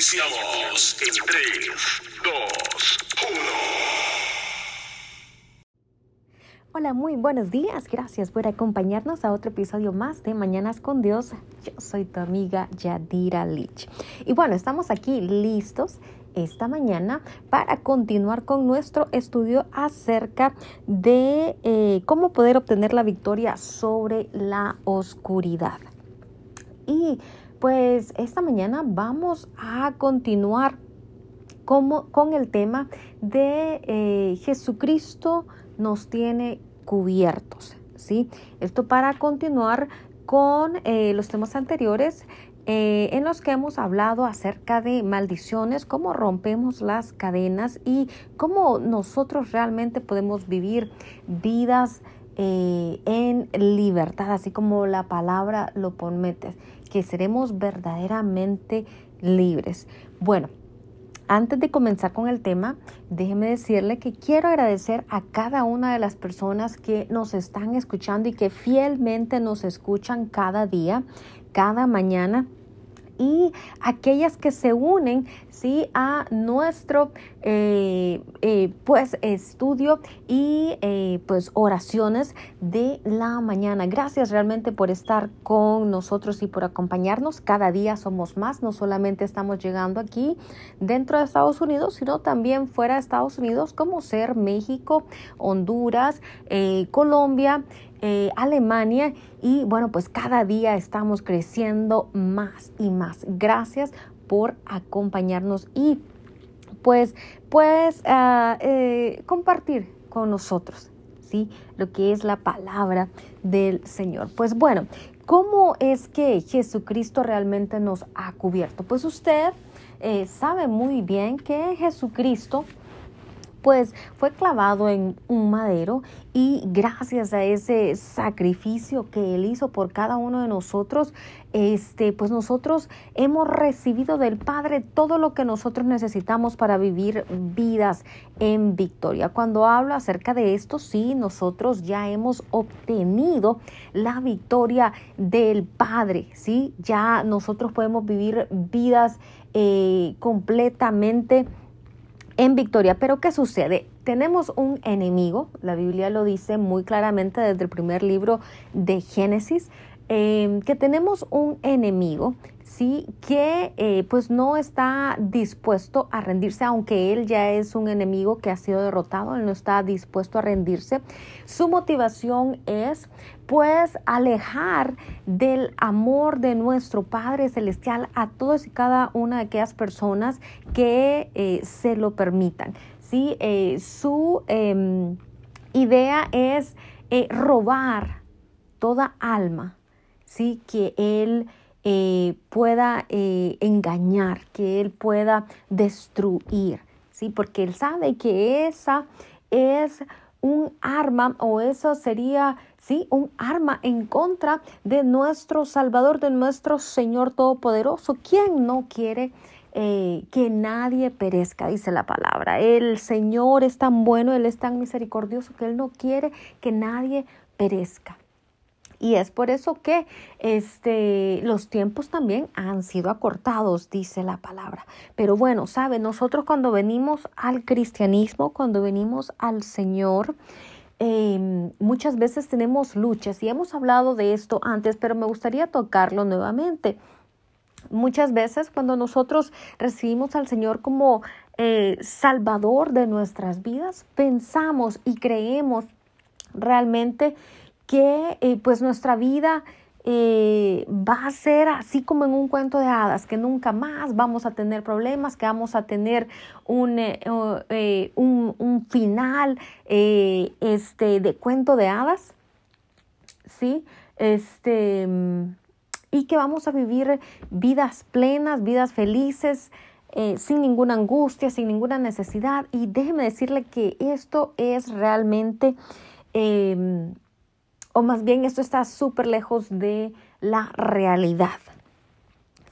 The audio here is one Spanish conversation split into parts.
Iniciamos en 3, 2, 1. Hola, muy buenos días. Gracias por acompañarnos a otro episodio más de Mañanas con Dios. Yo soy tu amiga Yadira Lich. Y bueno, estamos aquí listos esta mañana para continuar con nuestro estudio acerca de eh, cómo poder obtener la victoria sobre la oscuridad. Y pues esta mañana vamos a continuar como, con el tema de eh, Jesucristo nos tiene cubiertos. ¿sí? Esto para continuar con eh, los temas anteriores eh, en los que hemos hablado acerca de maldiciones, cómo rompemos las cadenas y cómo nosotros realmente podemos vivir vidas en libertad, así como la palabra lo promete que seremos verdaderamente libres. Bueno, antes de comenzar con el tema, déjeme decirle que quiero agradecer a cada una de las personas que nos están escuchando y que fielmente nos escuchan cada día, cada mañana y aquellas que se unen ¿sí? a nuestro eh, eh, pues estudio y eh, pues oraciones de la mañana. Gracias realmente por estar con nosotros y por acompañarnos. Cada día somos más, no solamente estamos llegando aquí dentro de Estados Unidos, sino también fuera de Estados Unidos, como ser México, Honduras, Colombia. Eh, Alemania y bueno, pues cada día estamos creciendo más y más. Gracias por acompañarnos y pues pues compartir con nosotros, ¿sí? Lo que es la palabra del Señor. Pues bueno, ¿cómo es que Jesucristo realmente nos ha cubierto? Pues usted eh, sabe muy bien que Jesucristo pues fue clavado en un madero y gracias a ese sacrificio que él hizo por cada uno de nosotros, este, pues nosotros hemos recibido del Padre todo lo que nosotros necesitamos para vivir vidas en victoria. Cuando hablo acerca de esto, sí, nosotros ya hemos obtenido la victoria del Padre, sí, ya nosotros podemos vivir vidas eh, completamente en victoria. Pero ¿qué sucede? Tenemos un enemigo, la Biblia lo dice muy claramente desde el primer libro de Génesis, em, que tenemos un enemigo, que eh, pues no está dispuesto a rendirse, aunque él ya es un enemigo que ha sido derrotado, él no está dispuesto a rendirse. Su motivación es pues alejar del amor de nuestro Padre Celestial a todas y cada una de aquellas personas que eh, se lo permitan. ¿sí? Eh, su em, idea es robar toda alma, ¿sí? que Él pueda engañar, que Él pueda destruir, ¿sí? porque Él sabe que esa es un arma o eso sería ¿sí? Un arma en contra de nuestro Salvador, de nuestro Señor Todopoderoso. ¿Quién no quiere eh, que nadie perezca? Dice la palabra. El Señor es tan bueno, Él es tan misericordioso que Él no quiere que nadie perezca. Y es por eso que este, los tiempos también han sido acortados, dice la palabra. Pero bueno, sabe, nosotros cuando venimos al cristianismo, cuando venimos al Señor, Em, muchas veces tenemos luchas y hemos hablado de esto antes, pero me gustaría tocarlo nuevamente. Muchas veces cuando nosotros recibimos al Señor como eh, Salvador de nuestras vidas, pensamos y creemos realmente que eh, pues nuestra vida eh, va a ser así como en un cuento de hadas, que nunca más vamos a tener problemas, que vamos a tener un, eh, un, final este, de cuento de hadas, ¿sí? Este, y que vamos a vivir vidas plenas, vidas felices, sin ninguna angustia, sin ninguna necesidad. Y déjeme decirle que esto es realmente em, o más bien esto está súper lejos de la realidad.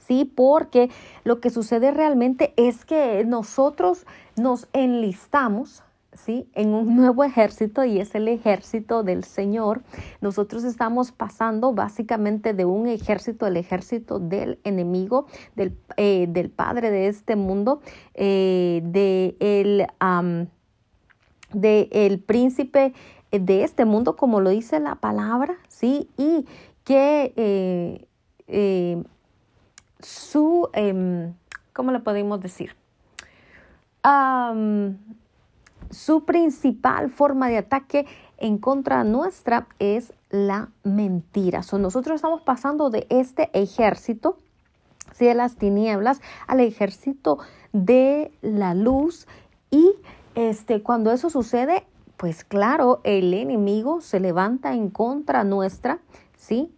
Sí, porque lo que sucede realmente es que nosotros nos enlistamos, ¿sí? En un nuevo ejército y es el ejército del Señor. Nosotros estamos pasando básicamente de un ejército, el ejército del enemigo, del, eh, del padre de este mundo, eh, de el, de el príncipe de este mundo, como lo dice la palabra, ¿sí? Y que eh, su, em, ¿cómo le podemos decir? su principal forma de ataque en contra nuestra es la mentira. nosotros estamos pasando de este ejército de las tinieblas al ejército de la luz y este cuando eso sucede pues claro el enemigo se levanta en contra nuestra sí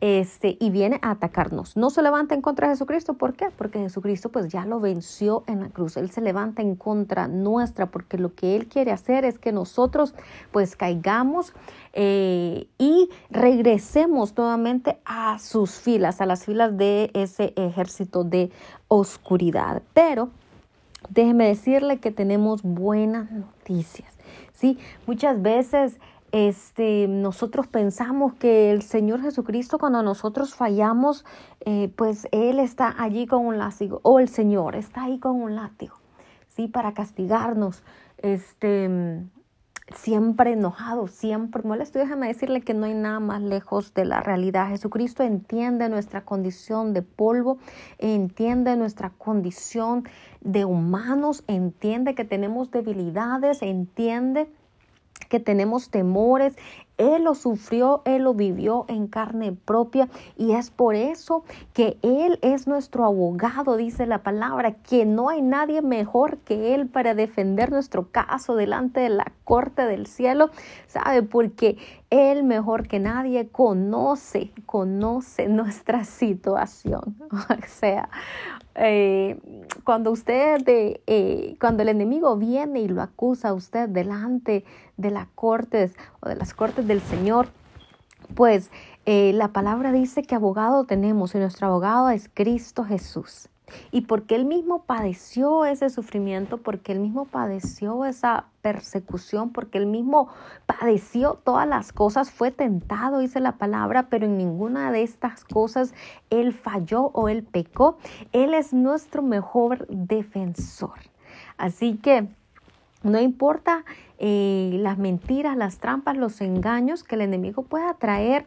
este, y viene a atacarnos. No se levanta en contra de Jesucristo, ¿por qué? Porque Jesucristo pues ya lo venció en la cruz. Él se levanta en contra nuestra porque lo que Él quiere hacer es que nosotros pues caigamos eh, y regresemos nuevamente a sus filas, a las filas de ese ejército de oscuridad. Pero déjeme decirle que tenemos buenas noticias. Sí, muchas veces este, nosotros pensamos que el Señor Jesucristo cuando nosotros fallamos, eh, pues Él está allí con un látigo, o el Señor está ahí con un látigo, ¿sí? Para castigarnos, este, siempre enojado, siempre molesto. Déjame decirle que no hay nada más lejos de la realidad. Jesucristo entiende nuestra condición de polvo, entiende nuestra condición de humanos, entiende que tenemos debilidades, entiende que tenemos temores. Él lo sufrió, Él lo vivió en carne propia y es por eso que Él es nuestro abogado, dice la palabra, que no hay nadie mejor que Él para defender nuestro caso delante de la corte del cielo, ¿sabe? Porque Él mejor que nadie conoce, conoce nuestra situación. o sea, eh, cuando usted, eh, cuando el enemigo viene y lo acusa a usted delante de las cortes o de las cortes del Señor, pues eh, la palabra dice que abogado tenemos y nuestro abogado es Cristo Jesús. Y porque Él mismo padeció ese sufrimiento, porque Él mismo padeció esa persecución, porque Él mismo padeció todas las cosas, fue tentado, dice la palabra, pero en ninguna de estas cosas Él falló o Él pecó. Él es nuestro mejor defensor. Así que no importa eh, las mentiras, las trampas, los engaños que el enemigo pueda traer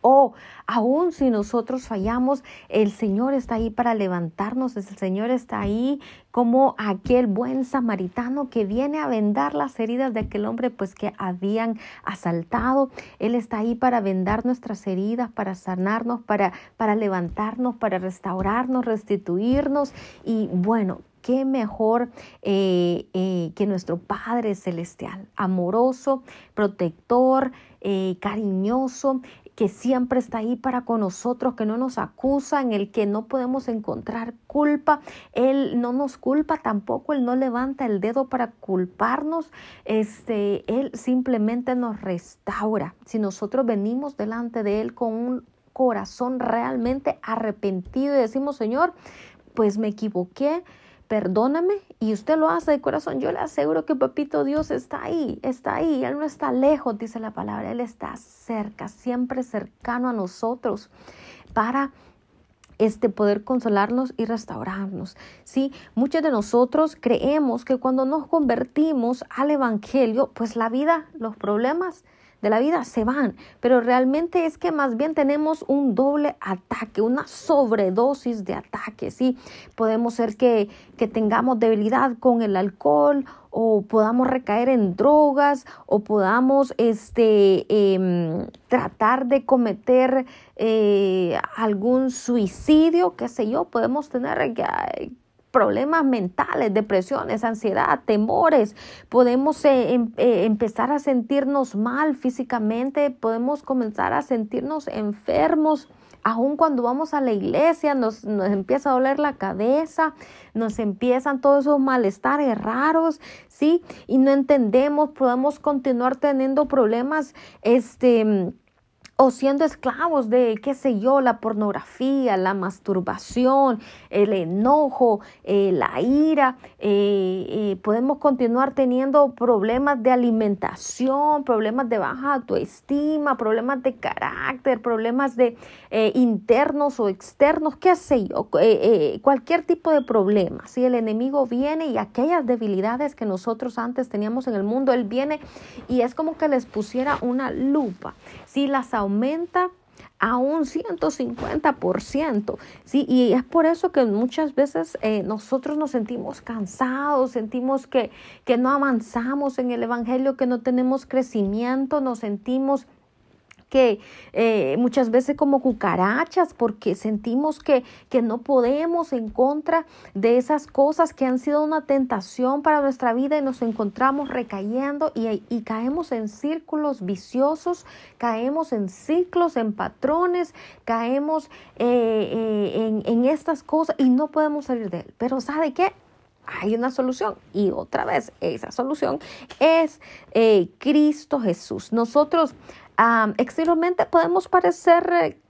o aún si nosotros fallamos, el Señor está ahí para levantarnos, el Señor está ahí como aquel buen samaritano que viene a vendar las heridas de aquel hombre pues que habían asaltado. Él está ahí para vendar nuestras heridas, para sanarnos, para, para levantarnos, para restaurarnos, restituirnos y bueno, qué mejor eh, eh, que nuestro Padre Celestial, amoroso, protector, eh, cariñoso, que siempre está ahí para con nosotros, que no nos acusa, en el que no podemos encontrar culpa. Él no nos culpa tampoco, Él no levanta el dedo para culparnos. Este, Él simplemente nos restaura. Si nosotros venimos delante de Él con un corazón realmente arrepentido y decimos, Señor, pues me equivoqué, perdóname y usted lo hace de corazón, yo le aseguro que Papito Dios está ahí, está ahí, Él no está lejos, dice la palabra, Él está cerca, siempre cercano a nosotros para este poder consolarnos y restaurarnos. Sí, muchos de nosotros creemos que cuando nos convertimos al evangelio, pues la vida, los problemas de la vida se van, pero realmente es que más bien tenemos un doble ataque, una sobredosis de ataques, ¿sí? Podemos ser que, que tengamos debilidad con el alcohol o podamos recaer en drogas o podamos este, em, tratar de cometer eh, algún suicidio, qué sé yo, podemos tener problemas mentales, depresiones, ansiedad, temores, podemos eh, em, eh, empezar a sentirnos mal físicamente, podemos comenzar a sentirnos enfermos. Aun cuando vamos a la iglesia nos, nos empieza a doler la cabeza, nos empiezan todos esos malestares raros, ¿sí? Y no entendemos, podemos continuar teniendo problemas, este o siendo esclavos de, qué sé yo, la pornografía, la masturbación, el enojo, eh, la ira. Eh, eh, podemos continuar teniendo problemas de alimentación, problemas de baja autoestima, problemas de carácter, problemas de internos o externos, qué sé yo, cualquier tipo de problema. Si el enemigo viene y aquellas debilidades que nosotros antes teníamos en el mundo, él viene y es como que les pusiera una lupa. Si las aumenta a un 150%. ¿sí? Y es por eso que muchas veces eh, nosotros nos sentimos cansados, sentimos que, que no avanzamos en el Evangelio, que no tenemos crecimiento, nos sentimos que eh, muchas veces como cucarachas porque sentimos que, que no podemos en contra de esas cosas que han sido una tentación para nuestra vida y nos encontramos recayendo y, y caemos en círculos viciosos, caemos en ciclos, en patrones, caemos eh, eh, en, en estas cosas y no podemos salir de él. Pero ¿sabe qué? hay una solución y otra vez esa solución es Cristo Jesús. Nosotros exteriormente podemos parecer eh,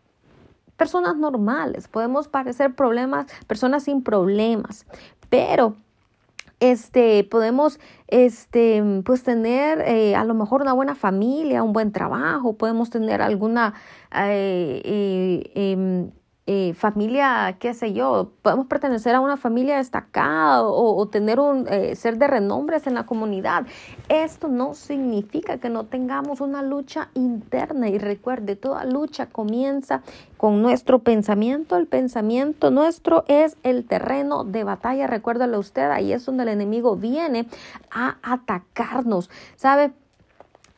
personas normales, podemos parecer problemas, personas sin problemas, pero este, podemos este, pues tener eh, a lo mejor una buena familia, un buen trabajo, podemos tener alguna eh, em, eh, familia, qué sé yo, podemos pertenecer a una familia destacada o, tener un eh, ser de renombres en la comunidad. Esto no significa que no tengamos una lucha interna y recuerde, toda lucha comienza con nuestro pensamiento. El pensamiento nuestro es el terreno de batalla, recuérdalo usted, ahí es donde el enemigo viene a atacarnos. ¿Sabe?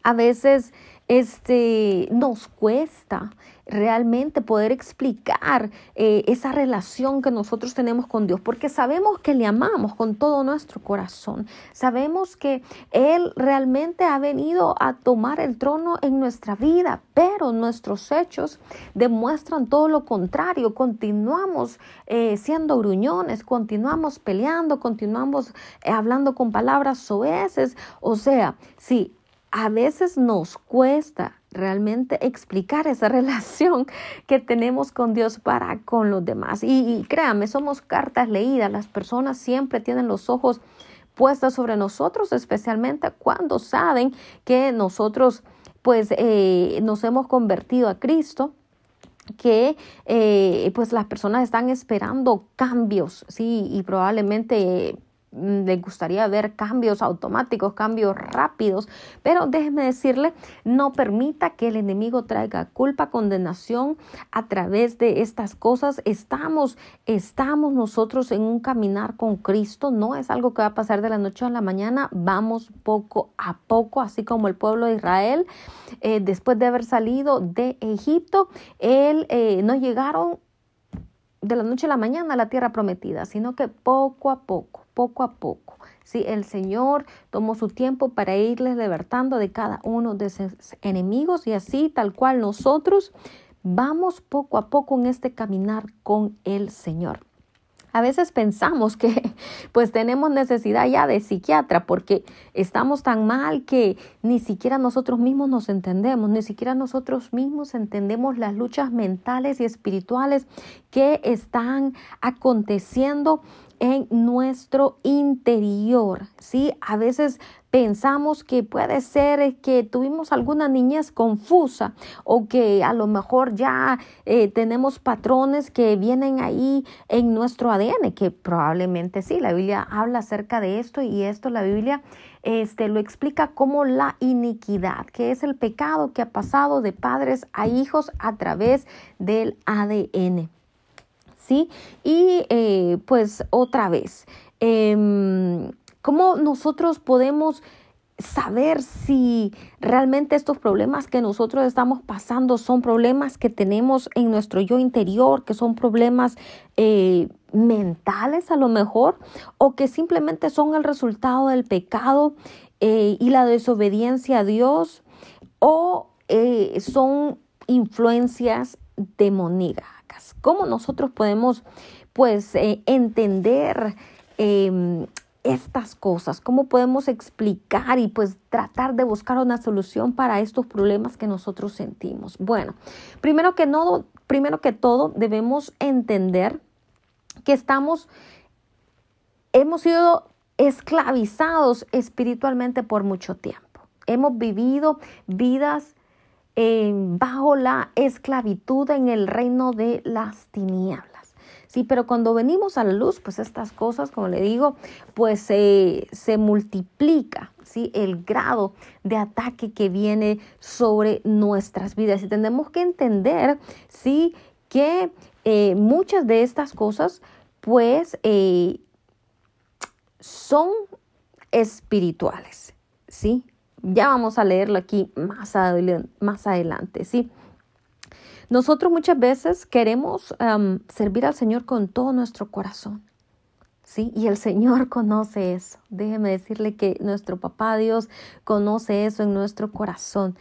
A veces este, nos cuesta realmente poder explicar eh, esa relación que nosotros tenemos con Dios, porque sabemos que le amamos con todo nuestro corazón, sabemos que Él realmente ha venido a tomar el trono en nuestra vida, pero nuestros hechos demuestran todo lo contrario, continuamos eh, siendo gruñones, continuamos peleando, continuamos eh, hablando con palabras soeces, o sea, si a veces nos cuesta realmente explicar esa relación que tenemos con Dios para con los demás. Y, créanme, somos cartas leídas, las personas siempre tienen los ojos puestos sobre nosotros, especialmente cuando saben que nosotros pues eh, nos hemos convertido a Cristo que eh, pues las personas están esperando cambios, sí, y probablemente le gustaría ver cambios automáticos, cambios rápidos, pero déjeme decirle, no permita que el enemigo traiga culpa, condenación a través de estas cosas. Estamos, estamos nosotros en un caminar con Cristo, no es algo que va a pasar de la noche a la mañana, vamos poco a poco, así como el pueblo de Israel, eh, después de haber salido de Egipto, él eh, no llegaron de la noche a la mañana a la tierra prometida, sino que poco a poco poco a poco. Sí, el Señor tomó su tiempo para irles libertando de cada uno de sus enemigos y así tal cual nosotros vamos poco a poco en este caminar con el Señor. A veces pensamos que pues tenemos necesidad ya de psiquiatra porque estamos tan mal que ni siquiera nosotros mismos nos entendemos, ni siquiera nosotros mismos entendemos las luchas mentales y espirituales que están aconteciendo en nuestro interior, ¿sí? A veces pensamos que puede ser que tuvimos alguna niñez confusa o que a lo mejor ya eh, tenemos patrones que vienen ahí en nuestro ADN, que probablemente sí, la Biblia habla acerca de esto y esto la Biblia este, lo explica como la iniquidad, que es el pecado que ha pasado de padres a hijos a través del ADN. ¿Sí? Y eh, pues otra vez, em, ¿cómo nosotros podemos saber si realmente estos problemas que nosotros estamos pasando son problemas que tenemos en nuestro yo interior, que son problemas eh, mentales a lo mejor, o que simplemente son el resultado del pecado eh, y la desobediencia a Dios, o son influencias demoníacas. ¿Cómo nosotros podemos pues eh, entender em, estas cosas? ¿Cómo podemos explicar y pues tratar de buscar una solución para estos problemas que nosotros sentimos? Bueno, primero que, no, primero que todo debemos entender que estamos, hemos sido esclavizados espiritualmente por mucho tiempo. Hemos vivido vidas eh, bajo la esclavitud en el reino de las tinieblas. Sí, pero cuando venimos a la luz, pues estas cosas, como le digo, pues se multiplica, ¿sí? El grado de ataque que viene sobre nuestras vidas. Y tenemos que entender, ¿sí? Que eh, muchas de estas cosas, pues, eh, son espirituales, ¿sí? Ya vamos a leerlo aquí más, adelante, ¿sí? Nosotros muchas veces queremos servir al Señor con todo nuestro corazón. ¿Sí? Y el Señor conoce eso. Déjeme decirle que nuestro papá Dios conoce eso en nuestro corazón.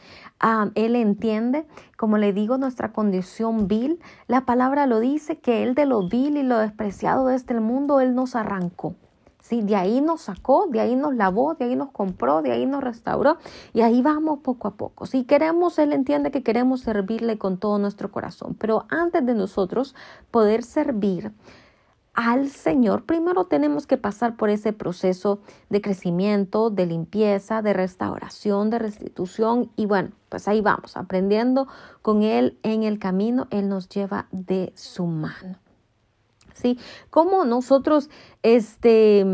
él entiende, como le digo, nuestra condición vil. La palabra lo dice que Él de lo vil y lo despreciado de este mundo, Él nos arrancó. De ahí nos sacó, de ahí nos lavó, de ahí nos compró, de ahí nos restauró y ahí vamos poco a poco. Si queremos, Él entiende que queremos servirle con todo nuestro corazón, pero antes de nosotros poder servir, al Señor, primero tenemos que pasar por ese proceso de crecimiento, de limpieza, de restauración, de restitución y bueno, pues ahí vamos, aprendiendo con Él en el camino, Él nos lleva de su mano. ¿Sí? ¿Cómo nosotros este,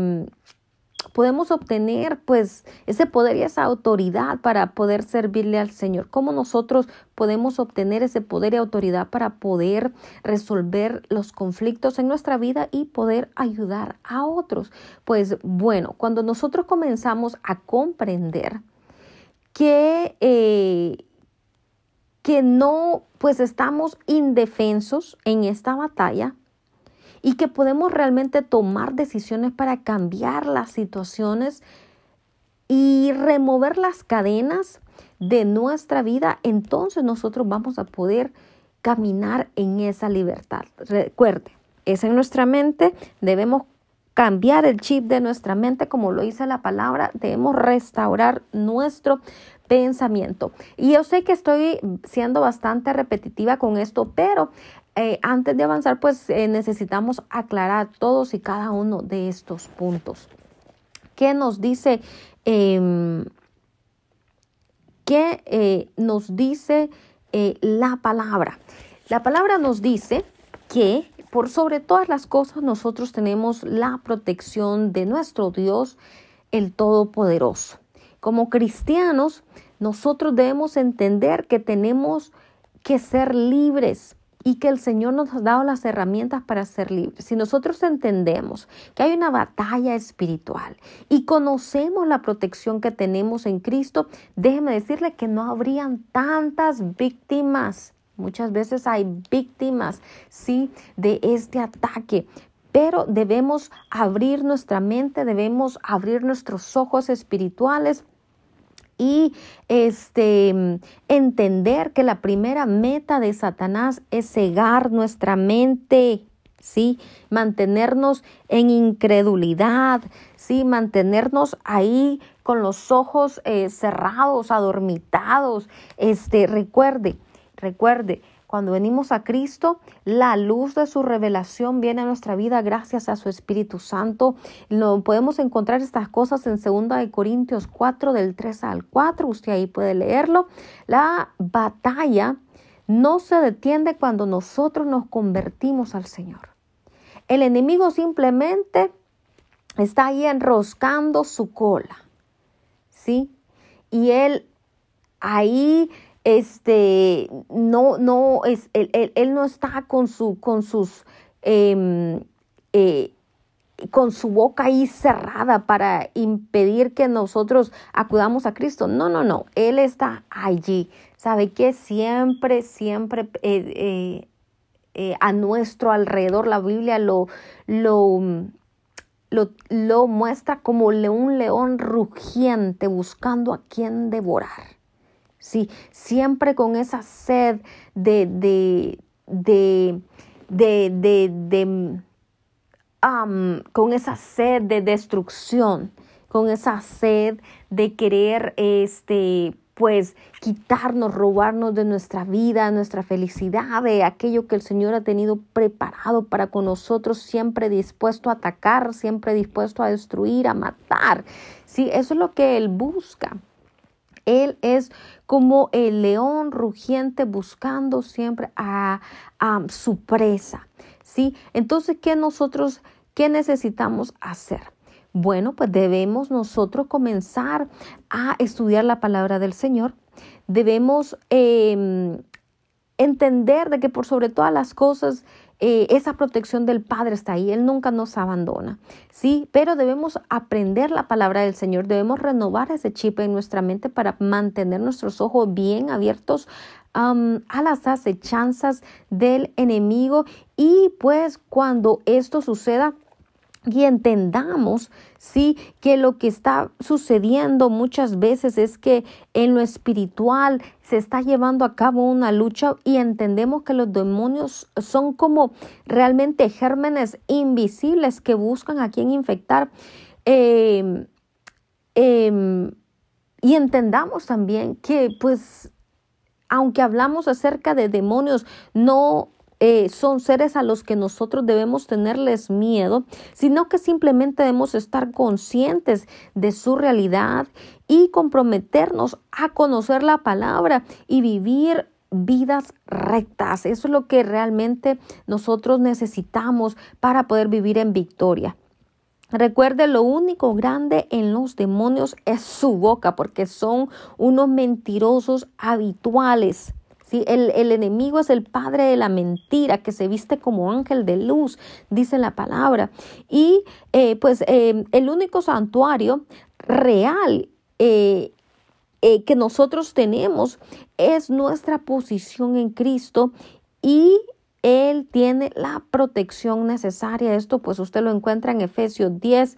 podemos obtener pues ese poder y esa autoridad para poder servirle al Señor? ¿Cómo nosotros podemos obtener ese poder y autoridad para poder resolver los conflictos en nuestra vida y poder ayudar a otros? Pues bueno, cuando nosotros comenzamos a comprender que, eh, que no pues estamos indefensos en esta batalla, y que podemos realmente tomar decisiones para cambiar las situaciones y remover las cadenas de nuestra vida, entonces nosotros vamos a poder caminar en esa libertad. Recuerde, es en nuestra mente, debemos cambiar el chip de nuestra mente, como lo dice la palabra, debemos restaurar nuestro pensamiento. Y yo sé que estoy siendo bastante repetitiva con esto, pero eh, antes de avanzar, pues eh, necesitamos aclarar todos y cada uno de estos puntos. ¿Qué nos dice? Em, ¿Qué eh, nos dice la palabra? La palabra nos dice que por sobre todas las cosas nosotros tenemos la protección de nuestro Dios, el Todopoderoso. Como cristianos, nosotros debemos entender que tenemos que ser libres y que el Señor nos ha dado las herramientas para ser libres. Si nosotros entendemos que hay una batalla espiritual y conocemos la protección que tenemos en Cristo, déjeme decirle que no habrían tantas víctimas. Muchas veces hay víctimas, sí, de este ataque. Pero debemos abrir nuestra mente, debemos abrir nuestros ojos espirituales y este entender que la primera meta de Satanás es cegar nuestra mente, ¿sí? Mantenernos en incredulidad, ¿sí? Mantenernos ahí con los ojos eh, cerrados, adormitados. Este, recuerde, recuerde, cuando venimos a Cristo, la luz de su revelación viene a nuestra vida gracias a su Espíritu Santo. No podemos encontrar estas cosas en 2 Corintios 4 del 3 al 4. Usted ahí puede leerlo. La batalla no se detiene cuando nosotros nos convertimos al Señor. El enemigo simplemente está ahí enroscando su cola. ¿Sí? Y él ahí este, no, no, es, él, no está con, su, con sus, em, eh, con su boca ahí cerrada para impedir que nosotros acudamos a Cristo. No, no, no, Él está allí. ¿Sabe que Siempre, siempre eh, eh, a nuestro alrededor la Biblia lo, lo, lo, lo muestra como un león rugiente buscando a quien devorar. Sí, siempre con esa sed de, de, de, de, de, con esa sed de destrucción, con esa sed de querer, este, pues, quitarnos, robarnos de nuestra vida, nuestra felicidad, de aquello que el Señor ha tenido preparado para con nosotros, siempre dispuesto a atacar, siempre dispuesto a destruir, a matar. Sí, eso es lo que Él busca. Él es como el león rugiente buscando siempre a, su presa. ¿sí? Entonces, ¿qué nosotros, qué necesitamos hacer? Bueno, pues debemos nosotros comenzar a estudiar la palabra del Señor. Debemos em, entender de que por sobre todas las cosas eh, esa protección del Padre está ahí, Él nunca nos abandona, ¿sí? Pero debemos aprender la palabra del Señor, debemos renovar ese chip en nuestra mente para mantener nuestros ojos bien abiertos a las acechanzas del enemigo y pues cuando esto suceda, y entendamos, sí, que lo que está sucediendo muchas veces es que en lo espiritual se está llevando a cabo una lucha y entendemos que los demonios son como realmente gérmenes invisibles que buscan a quien infectar. Em, em, y entendamos también que pues aunque hablamos acerca de demonios, no eh, son seres a los que nosotros debemos tenerles miedo, sino que simplemente debemos estar conscientes de su realidad y comprometernos a conocer la palabra y vivir vidas rectas. Eso es lo que realmente nosotros necesitamos para poder vivir en victoria. Recuerde, lo único grande en los demonios es su boca, porque son unos mentirosos habituales. El, enemigo es el padre de la mentira que se viste como ángel de luz, dice la palabra. Y eh, pues eh, el único santuario real eh, que nosotros tenemos es nuestra posición en Cristo y él tiene la protección necesaria. Esto pues usted lo encuentra en Efesios 10,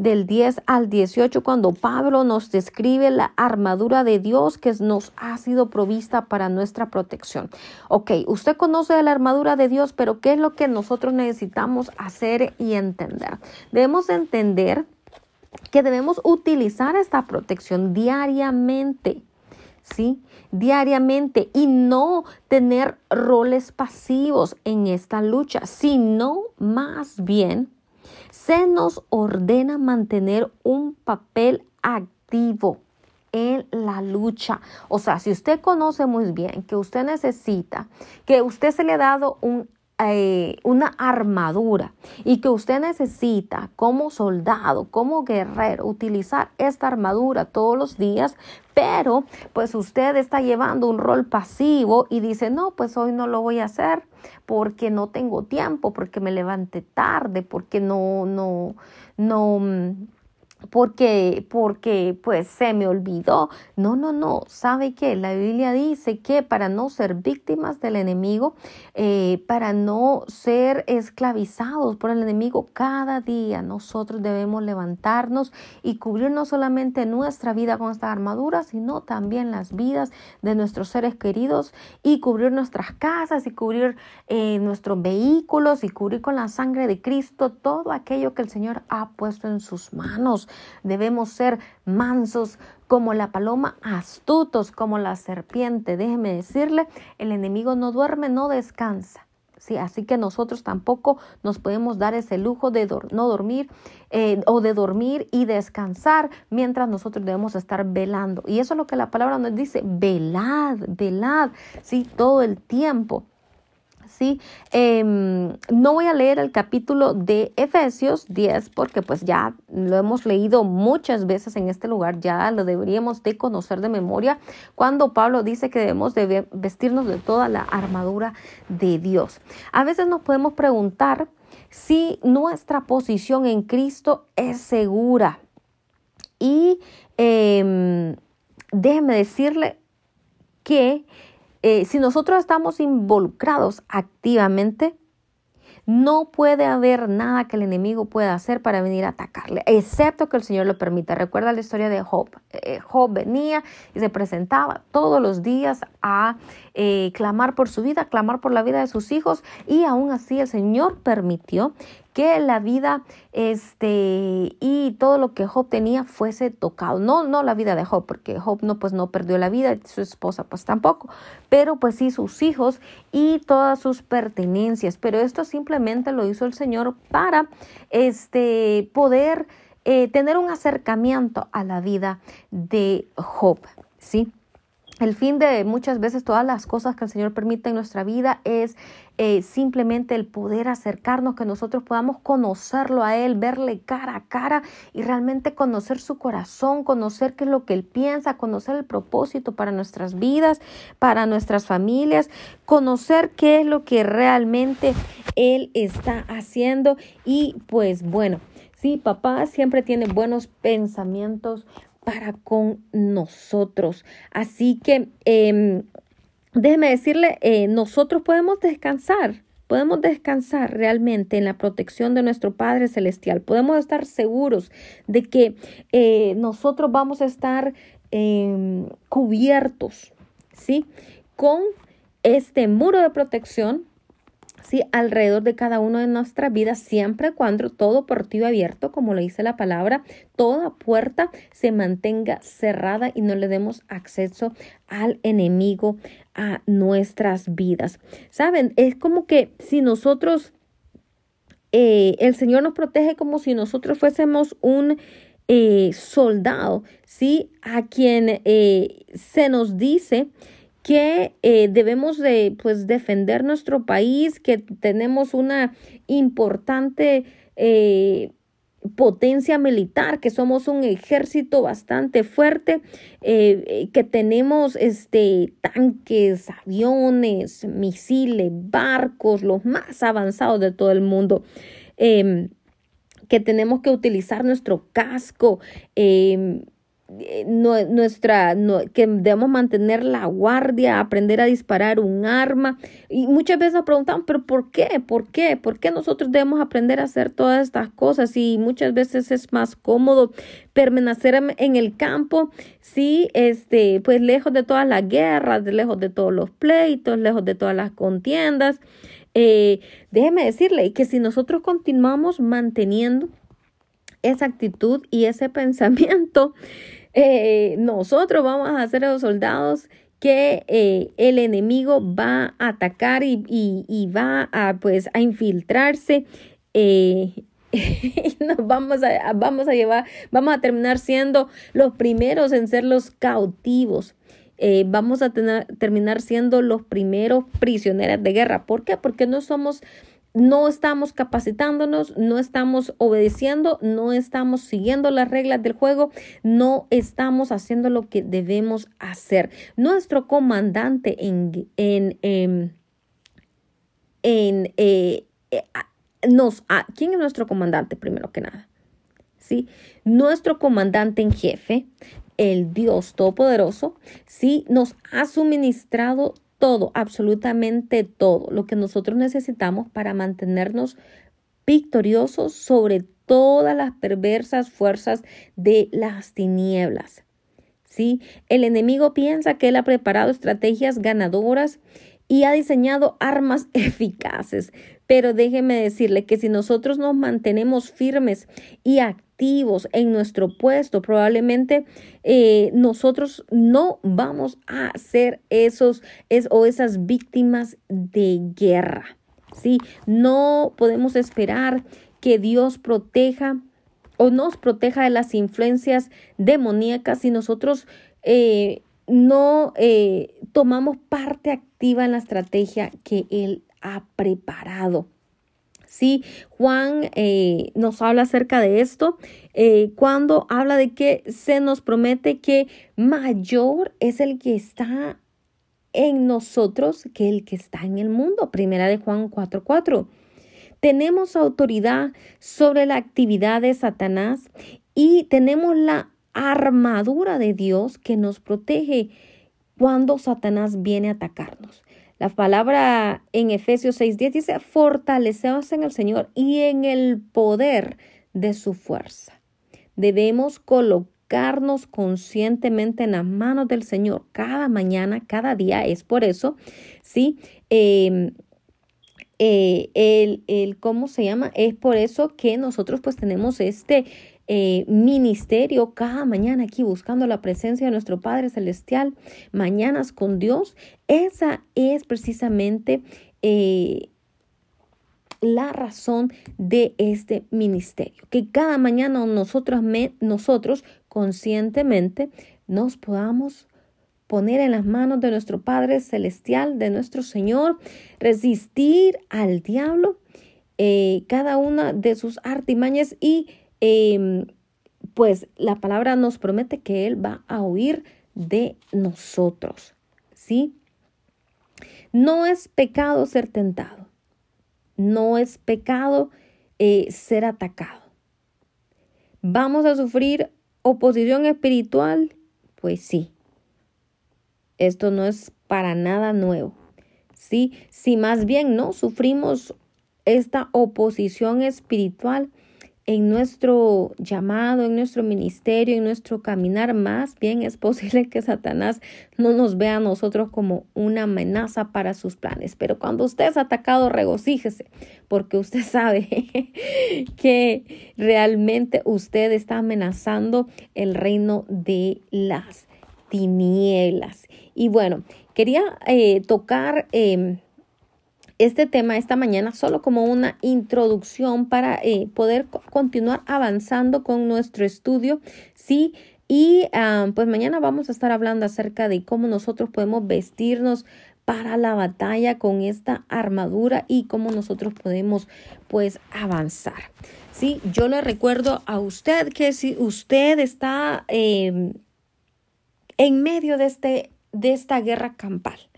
del 10 al 18, cuando Pablo nos describe la armadura de Dios que nos ha sido provista para nuestra protección. Ok, usted conoce la armadura de Dios, pero ¿qué es lo que nosotros necesitamos hacer y entender? Debemos entender que debemos utilizar esta protección diariamente. ¿Sí? Diariamente y no tener roles pasivos en esta lucha, sino más bien se nos ordena mantener un papel activo en la lucha. O sea, si usted conoce muy bien que usted necesita, que usted se le ha dado un eh, una armadura y que usted necesita como soldado, como guerrero, utilizar esta armadura todos los días, pero pues usted está llevando un rol pasivo y dice, no, pues hoy no lo voy a hacer porque no tengo tiempo, porque me levanté tarde, porque no, no, no mm, porque, porque pues se me olvidó. No, no, no. ¿Sabe qué? La Biblia dice que para no ser víctimas del enemigo, eh, para no ser esclavizados por el enemigo, cada día nosotros debemos levantarnos y cubrir no solamente nuestra vida con esta armadura, sino también las vidas de nuestros seres queridos y cubrir nuestras casas y cubrir eh, nuestros vehículos y cubrir con la sangre de Cristo todo aquello que el Señor ha puesto en sus manos. Debemos ser mansos como la paloma, astutos como la serpiente. Déjeme decirle, el enemigo no duerme, no descansa. Sí, así que nosotros tampoco nos podemos dar ese lujo de no dormir eh, o de dormir y descansar mientras nosotros debemos estar velando. Y eso es lo que la palabra nos dice, velad, velad, sí, todo el tiempo. Em, no voy a leer el capítulo de Efesios 10 porque pues ya lo hemos leído muchas veces en este lugar, ya lo deberíamos de conocer de memoria cuando Pablo dice que debemos de vestirnos de toda la armadura de Dios. A veces nos podemos preguntar si nuestra posición en Cristo es segura. Y eh, déjeme decirle que eh, si nosotros estamos involucrados activamente, no puede haber nada que el enemigo pueda hacer para venir a atacarle, excepto que el Señor lo permita. Recuerda la historia de Job. Eh, Job venía y se presentaba todos los días a eh, clamar por su vida, clamar por la vida de sus hijos y aún así el Señor permitió que la vida este y todo lo que Job tenía fuese tocado. No, no la vida de Job, porque Job no pues no perdió la vida, su esposa pues tampoco, pero pues sí sus hijos y todas sus pertenencias. Pero esto simplemente lo hizo el Señor para este poder eh, tener un acercamiento a la vida de Job, ¿sí? El fin de muchas veces todas las cosas que el Señor permite en nuestra vida es eh, simplemente el poder acercarnos, que nosotros podamos conocerlo a Él, verle cara a cara y realmente conocer su corazón, conocer qué es lo que Él piensa, conocer el propósito para nuestras vidas, para nuestras familias, conocer qué es lo que realmente Él está haciendo y pues bueno. Sí, papá siempre tiene buenos pensamientos para con nosotros. Así que eh, déjeme decirle, eh, nosotros podemos descansar. Podemos descansar realmente en la protección de nuestro Padre Celestial. Podemos estar seguros de que eh, nosotros vamos a estar em, cubiertos, ¿sí? Con este muro de protección ¿sí? alrededor de cada uno de nuestras vidas, siempre cuando todo portillo abierto, como lo dice la palabra, toda puerta se mantenga cerrada y no le demos acceso al enemigo a nuestras vidas. Saben, es como que si nosotros, eh, el Señor nos protege como si nosotros fuésemos un eh, soldado, ¿sí? A quien eh, se nos dice que eh, debemos de pues defender nuestro país, que tenemos una importante eh, potencia militar, que somos un ejército bastante fuerte, eh, que tenemos este tanques, aviones, misiles, barcos, los más avanzados de todo el mundo. Em, que tenemos que utilizar nuestro casco, em, eh, nuestra, que debemos mantener la guardia, aprender a disparar un arma. Y muchas veces nos preguntamos, pero ¿por qué? ¿Por qué? ¿Por qué nosotros debemos aprender a hacer todas estas cosas? Y muchas veces es más cómodo permanecer en el campo, sí, este, pues lejos de todas las guerras, lejos de todos los pleitos, lejos de todas las contiendas. Eh, déjeme decirle que si nosotros continuamos manteniendo esa actitud y ese pensamiento, eh, nosotros vamos a ser los soldados que eh, el enemigo va a atacar y, y, va a pues a infiltrarse eh, y nos vamos a, vamos a llevar, vamos a terminar siendo los primeros en ser los cautivos. vamos a tener, terminar siendo los primeros prisioneros de guerra. ¿Por qué? Porque no somos no estamos capacitándonos, no estamos obedeciendo, no estamos siguiendo las reglas del juego, no estamos haciendo lo que debemos hacer. Nuestro comandante en, en, em, en, eh, eh, nos, ¿quién es nuestro comandante primero que nada? ¿Sí? Nuestro comandante en jefe, el Dios Todopoderoso, sí nos ha suministrado todo, absolutamente todo lo que nosotros necesitamos para mantenernos victoriosos sobre todas las perversas fuerzas de las tinieblas. ¿Sí? El enemigo piensa que él ha preparado estrategias ganadoras y ha diseñado armas eficaces. Pero déjeme decirle que si nosotros nos mantenemos firmes y activos en nuestro puesto, probablemente eh, nosotros no vamos a ser esos es, o esas víctimas de guerra. ¿sí? No podemos esperar que Dios proteja o nos proteja de las influencias demoníacas si nosotros eh, no eh, tomamos parte activa en la estrategia que Él ha preparado. Sí, Juan eh, nos habla acerca de esto eh, cuando habla de que se nos promete que mayor es el que está en nosotros que el que está en el mundo. Primera de Juan 4:4. Tenemos autoridad sobre la actividad de Satanás y tenemos la armadura de Dios que nos protege cuando Satanás viene a atacarnos. La palabra en Efesios 6:10 dice, fortaleceos en el Señor y en el poder de su fuerza. Debemos colocarnos conscientemente en las manos del Señor cada mañana, cada día. Es por eso, ¿sí? Em, eh, el, el, ¿cómo se llama? Es por eso que nosotros pues tenemos este eh, ministerio cada mañana aquí buscando la presencia de nuestro Padre Celestial, mañanas con Dios. Esa es precisamente eh, la razón de este ministerio, que cada mañana nosotros, nosotros conscientemente nos podamos poner en las manos de nuestro Padre Celestial, de nuestro Señor, resistir al diablo, eh, cada una de sus artimañas y em, pues la palabra nos promete que Él va a huir de nosotros, ¿sí? No es pecado ser tentado, no es pecado eh, ser atacado. ¿Vamos a sufrir oposición espiritual? Pues sí, esto no es para nada nuevo. Sí, si más bien no sufrimos esta oposición espiritual en nuestro llamado, en nuestro ministerio, en nuestro caminar, más bien es posible que Satanás no nos vea a nosotros como una amenaza para sus planes. Pero cuando usted es atacado, regocíjese, porque usted sabe que realmente usted está amenazando el reino de las tinieblas. Y bueno, quería eh, tocar em, este tema esta mañana solo como una introducción para eh, poder continuar avanzando con nuestro estudio. Sí, y pues mañana vamos a estar hablando acerca de cómo nosotros podemos vestirnos para la batalla con esta armadura y cómo nosotros podemos pues avanzar. Sí, yo le recuerdo a usted que si usted está em, en medio de, este, de esta guerra campal.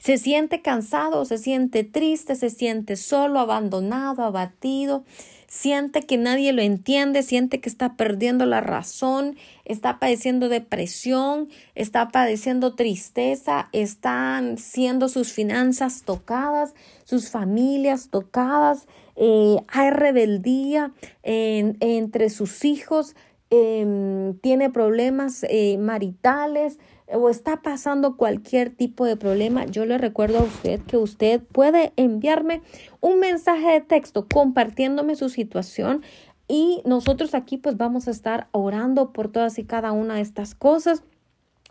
Se siente cansado, se siente triste, se siente solo, abandonado, abatido, siente que nadie lo entiende, siente que está perdiendo la razón, está padeciendo depresión, está padeciendo tristeza, están siendo sus finanzas tocadas, sus familias tocadas, eh, hay rebeldía entre sus hijos, Em, tiene problemas eh, maritales o está pasando cualquier tipo de problema, yo le recuerdo a usted que usted puede enviarme un mensaje de texto compartiéndome su situación y nosotros aquí pues vamos a estar orando por todas y cada una de estas cosas.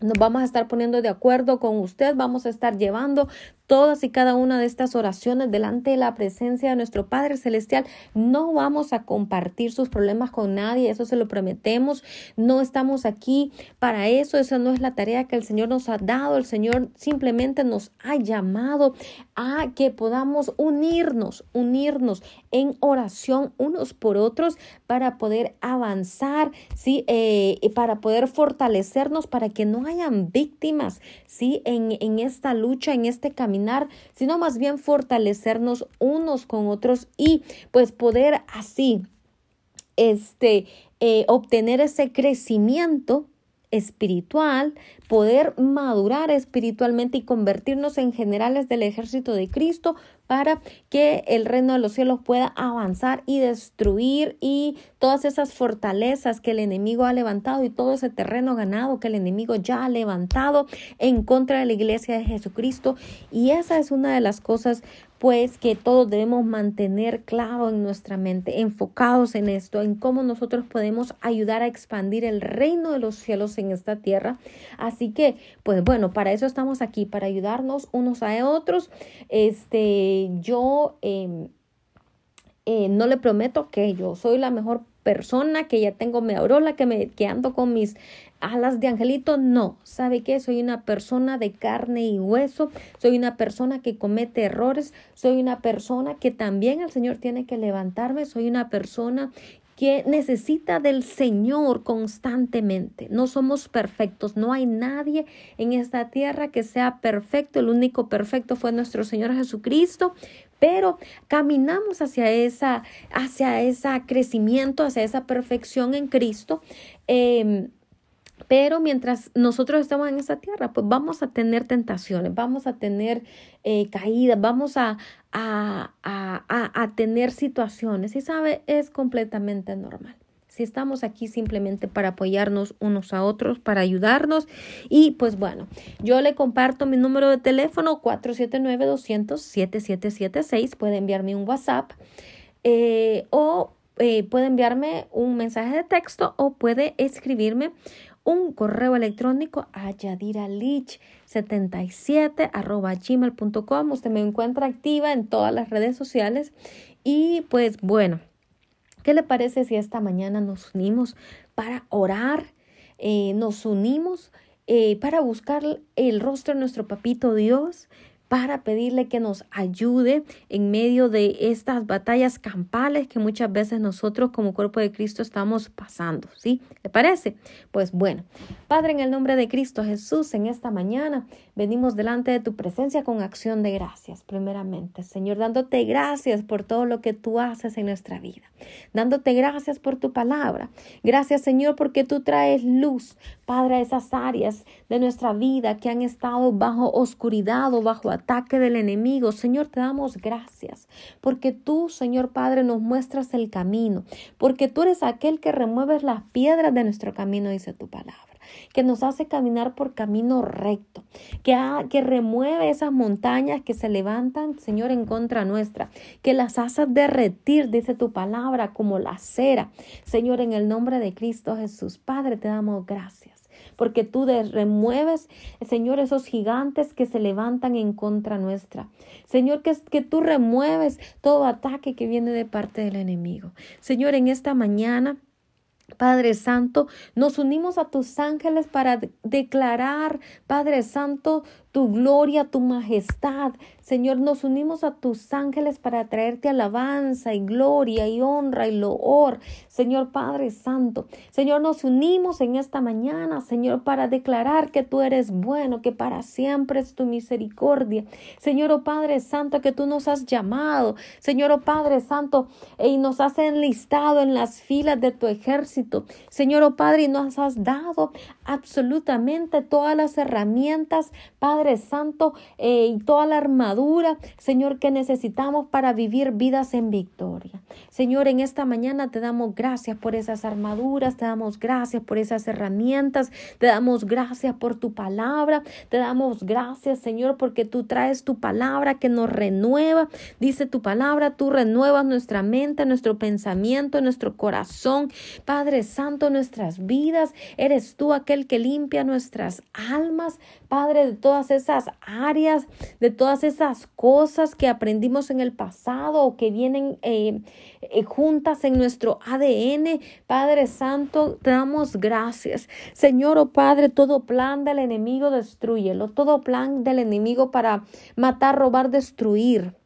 Nos vamos a estar poniendo de acuerdo con usted, vamos a estar llevando todas y cada una de estas oraciones delante de la presencia de nuestro Padre Celestial. No vamos a compartir sus problemas con nadie, eso se lo prometemos. No estamos aquí para eso, esa no es la tarea que el Señor nos ha dado. El Señor simplemente nos ha llamado a que podamos unirnos, unirnos en oración unos por otros para poder avanzar, ¿sí? Eh, para poder fortalecernos, para que no hayan víctimas, ¿sí? En, en esta lucha, en este caminar, sino más bien fortalecernos unos con otros y pues poder así, este, eh, obtener ese crecimiento espiritual, poder madurar espiritualmente y convertirnos en generales del ejército de Cristo para que el reino de los cielos pueda avanzar y destruir y todas esas fortalezas que el enemigo ha levantado y todo ese terreno ganado que el enemigo ya ha levantado en contra de la iglesia de Jesucristo. Y esa es una de las cosas pues que todos debemos mantener claro en nuestra mente, enfocados en esto, en cómo nosotros podemos ayudar a expandir el reino de los cielos en esta tierra. Así que, pues bueno, para eso estamos aquí, para ayudarnos unos a otros. Este, yo em, eh, no le prometo que yo soy la mejor persona, que ya tengo mi aurola, que me que ando con mis alas de angelito, no. ¿Sabe qué? Soy una persona de carne y hueso, soy una persona que comete errores, soy una persona que también el Señor tiene que levantarme, soy una persona que necesita del Señor constantemente. No somos perfectos, no hay nadie en esta tierra que sea perfecto, el único perfecto fue nuestro Señor Jesucristo, pero caminamos hacia esa hacia ese crecimiento, hacia esa perfección en Cristo. Em, pero mientras nosotros estamos en esta tierra, pues vamos a tener tentaciones, vamos a tener eh, caídas, vamos a, a, a, a, tener situaciones. Y sabe, es completamente normal. Si estamos aquí simplemente para apoyarnos unos a otros, para ayudarnos. Y pues bueno, yo le comparto mi número de teléfono 479-200-7776. Puede enviarme un WhatsApp eh, o eh, puede enviarme un mensaje de texto o puede escribirme un correo electrónico a yadiralich77 arroba gmail.com. Usted me encuentra activa en todas las redes sociales y pues bueno, ¿qué le parece si esta mañana nos unimos para orar? Eh, nos unimos eh, para buscar el rostro de nuestro papito Dios, para pedirle que nos ayude en medio de estas batallas campales que muchas veces nosotros como cuerpo de Cristo estamos pasando, ¿sí? ¿Le parece? Pues bueno, Padre, en el nombre de Cristo Jesús, en esta mañana venimos delante de tu presencia con acción de gracias, primeramente, Señor, dándote gracias por todo lo que tú haces en nuestra vida, dándote gracias por tu palabra. Gracias, Señor, porque tú traes luz, Padre, a esas áreas de nuestra vida que han estado bajo oscuridad o bajo ataque del enemigo. Señor, te damos gracias porque tú, Señor Padre, nos muestras el camino, porque tú eres aquel que remueves las piedras de nuestro camino, dice tu palabra que nos hace caminar por camino recto, que, que remueve esas montañas que se levantan, Señor, en contra nuestra, que las haces derretir, dice tu palabra, como la cera. Señor, en el nombre de Cristo Jesús, Padre, te damos gracias porque tú remueves, Señor, esos gigantes que se levantan en contra nuestra. Señor, que, que tú remueves todo ataque que viene de parte del enemigo. Señor, en esta mañana Padre Santo, nos unimos a tus ángeles para declarar, Padre Santo, tu gloria, tu majestad. Señor, nos unimos a tus ángeles para traerte alabanza y gloria y honra y loor. Señor Padre Santo, Señor, nos unimos en esta mañana, Señor, para declarar que tú eres bueno, que para siempre es tu misericordia. Señor, oh Padre Santo, que tú nos has llamado. Señor, oh Padre Santo, y nos has enlistado en las filas de tu ejército. Señor, oh Padre, y nos has dado absolutamente todas las herramientas, Padre Santo, eh, y toda la armadura, Señor, que necesitamos para vivir vidas en victoria. Señor, en esta mañana te damos gracias por esas armaduras, te damos gracias por esas herramientas, te damos gracias por tu palabra, te damos gracias, Señor, porque tú traes tu palabra que nos renueva. Dice tu palabra, tú renuevas nuestra mente, nuestro pensamiento, nuestro corazón. Padre Santo, nuestras vidas, eres tú aquel que limpia nuestras almas, Padre, de todas esas áreas, de todas esas cosas que aprendimos en el pasado o que vienen eh, eh, juntas en nuestro ADN. Padre Santo, te damos gracias. Señor, oh Padre, todo plan del enemigo destruyelo, todo plan del enemigo para matar, robar, destruir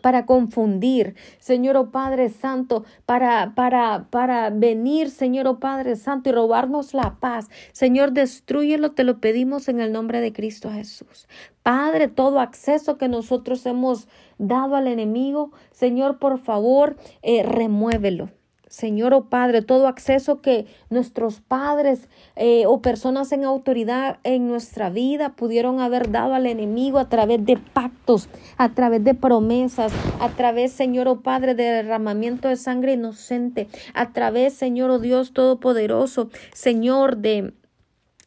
para confundir, Señor oh Padre Santo, para, para, para venir, Señor oh Padre Santo, y robarnos la paz. Señor, destruyelo, te lo pedimos en el nombre de Cristo Jesús. Padre, todo acceso que nosotros hemos dado al enemigo, Señor, por favor, eh, remuévelo. Señor o oh Padre, todo acceso que nuestros padres eh, o personas en autoridad en nuestra vida pudieron haber dado al enemigo a través de pactos, a través de promesas, a través, Señor o oh Padre, de derramamiento de sangre inocente, a través, Señor o oh Dios Todopoderoso, Señor, de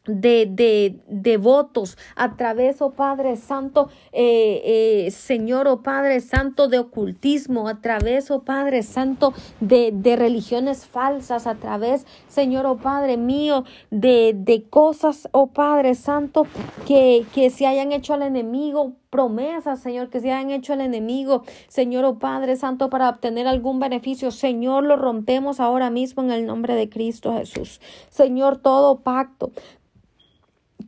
de, de, de, votos, a través, oh Padre Santo, eh, eh, Señor, oh Padre Santo, de ocultismo, a través, oh Padre Santo, de, de religiones falsas, a través, Señor, oh Padre mío, de, de cosas, oh Padre Santo, que, que se hayan hecho al enemigo, promesas, Señor, que se hayan hecho al enemigo, Señor, oh Padre Santo, para obtener algún beneficio. Señor, lo rompemos ahora mismo en el nombre de Cristo Jesús. Señor, todo pacto,